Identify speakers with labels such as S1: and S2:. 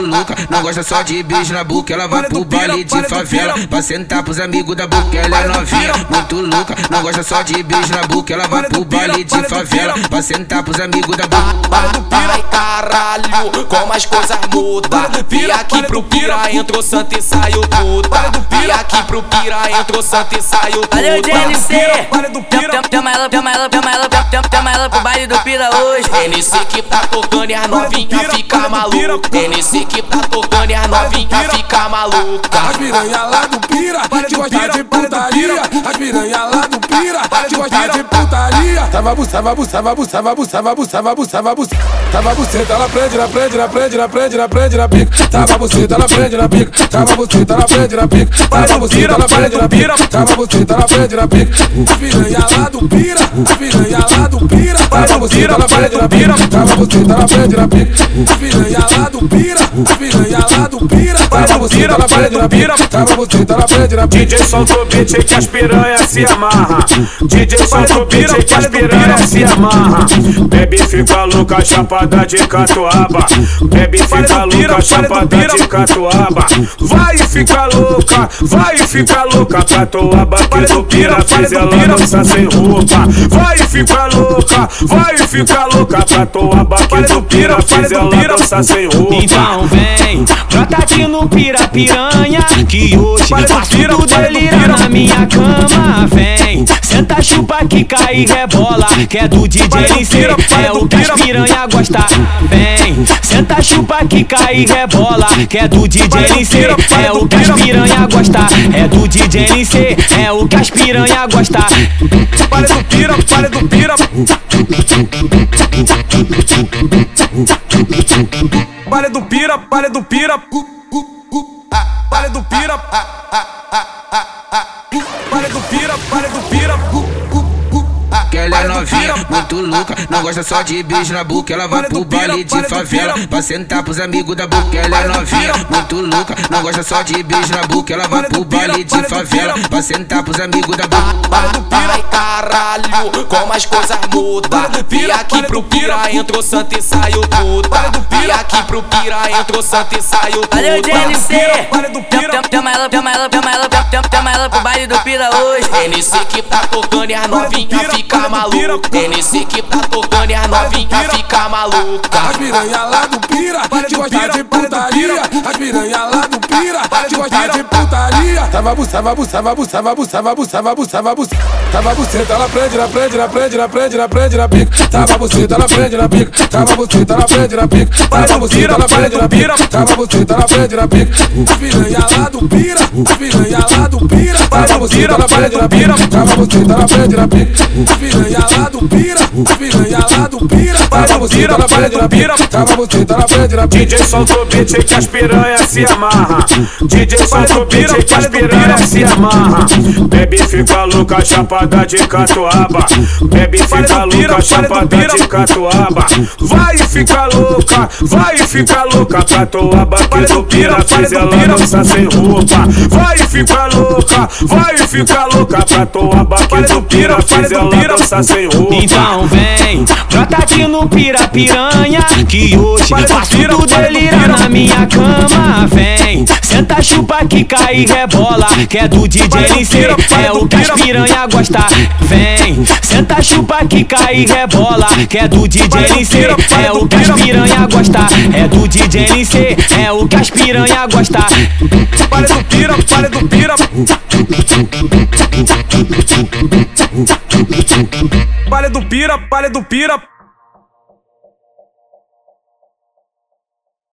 S1: louca, não gosta só de beijo na boca. Ela vai pro baile de favela pra sentar pros amigos da boca. Ela é novinha, muito louca, não gosta só de beijo na boca. Ela vai pro baile de favela pra sentar pros amigos da boca.
S2: Ai caralho, como as coisas mudam. Vi aqui pro pira, entrou santa e saiu puta. Vi aqui pro pira, entrou santa e saiu puta.
S3: Valeu, GNC! Chama ela, chama ela, chama ela, chama ela pro baile do pira hoje.
S2: NC que tá tocando e as novinha fica maluca. NC que tá tocando e as novinha fica maluca.
S4: As piranha lá do pira, que gosta de putaria. As piranha lá do pira, que gosta de putaria. Tava buçava, buçava, buçava, buçava, buçava, buçava, buçava. Tava buceta, ela prende, ela prende, ela prende, ela prende, ela prende na pica. Tava buceta, ela prende na pica. Tava buceta, ela prende na pica. Tava buceta, ela prende na pica. Tava buceta, ela prende na pica. Piranha lá do pira, piranha lá do pira. Tava buceta, ela prende na pica. Tava buceta, ela prende na pica. Piranha lá do pira, piranha lá do pira. Tava buceta, ela prende na pica. Tava buceta, ela prende na pica.
S5: DJ solta o beat que as piranha se amarra. DJ solta o beat que as piranha se amarra. Bebe fica louca, chapada de catuaba. Bebe fica louca, chapada de catuaba. Vai ficar louca, vai ficar louca, catuaba que do pira fez ela dançar sem roupa. Vai ficar louca, vai ficar louca, catuaba que do pira fez ela dançar sem roupa.
S6: Então vem, brota aqui no pira piranha Que hoje faço tudo delirar na minha cama Vem, senta chupa que cai e rebola Que é do DJ NC, é o que as piranha gosta. Vem, senta chupa que cai e rebola Que é do DJ NC, é o que as piranha gosta. É do DJ NC, é o que as piranha gosta.
S5: Pare do pira, pare do pira. Pare do pira, pare do pira.
S1: Muito louca, não gosta só de beijo na boca. Ela vai pro baile de favela pra sentar pros amigos da boca. Ela é novinha, muito louca, não gosta só de beijo na boca. Ela vai pro baile de favela pra sentar pros amigos da boca.
S2: Ai caralho, como as coisas mudam. Vi aqui pro pira, entrou santa e saiu puta. Vi aqui pro pira, entrou santa e saiu
S3: Valeu,
S2: puta.
S3: GNC! Chama ela, chama ela, chama ela, chama ela pro baile do pira hoje.
S2: NC que tá tocando e as novinha fica maluca. NC que tá tocando e as novinha fica maluca.
S4: As piranha lá do pira, que gosta de putaria. As piranha lá do pira, que gosta de putaria. Tava buçava, buçava, buçava, buçava, buçava, buçava, buçava. Tava buceta, ela prende, ela prende, ela prende, ela prende, ela prende na pica. Tava buceta, ela prende na pica. Tava buceta, ela prende na pica. Tava buceta, ela prende na pica. Tava buceta, ela prende na pica. Piranha lá do pira, piranha lá do pira. Tava buceta, ela prende na pica. Tava buceta, ela prende na pica. Piranha lá do pira, piranha lá do pira. Tava buceta, ela prende na pica. Tava buceta, ela prende na pica.
S5: DJ solta o beat que as piranha se amarra. DJ solta o beat que as piranha se amarra. Bebe fica louca, chapada de catuaba. Bebe fica louca, chapada de catuaba. Vai ficar louca, vai ficar louca, catuaba que do pira fez ela dançar sem roupa. Vai ficar louca, vai ficar louca, catuaba que do pira fez ela dançar sem roupa.
S6: Então vem, brota aqui no pira piranha Que hoje faço tudo delirar na minha cama Vem, senta chupa que cai e rebola Que é do DJ NC, é o que as piranha gosta. Vem, senta chupa que cai e rebola Que é do DJ NC, é o que as piranha gosta. É do DJ NC, é o que as piranha gosta.
S5: Pare do pira, pare do pira. Pare do pira, pare do pira.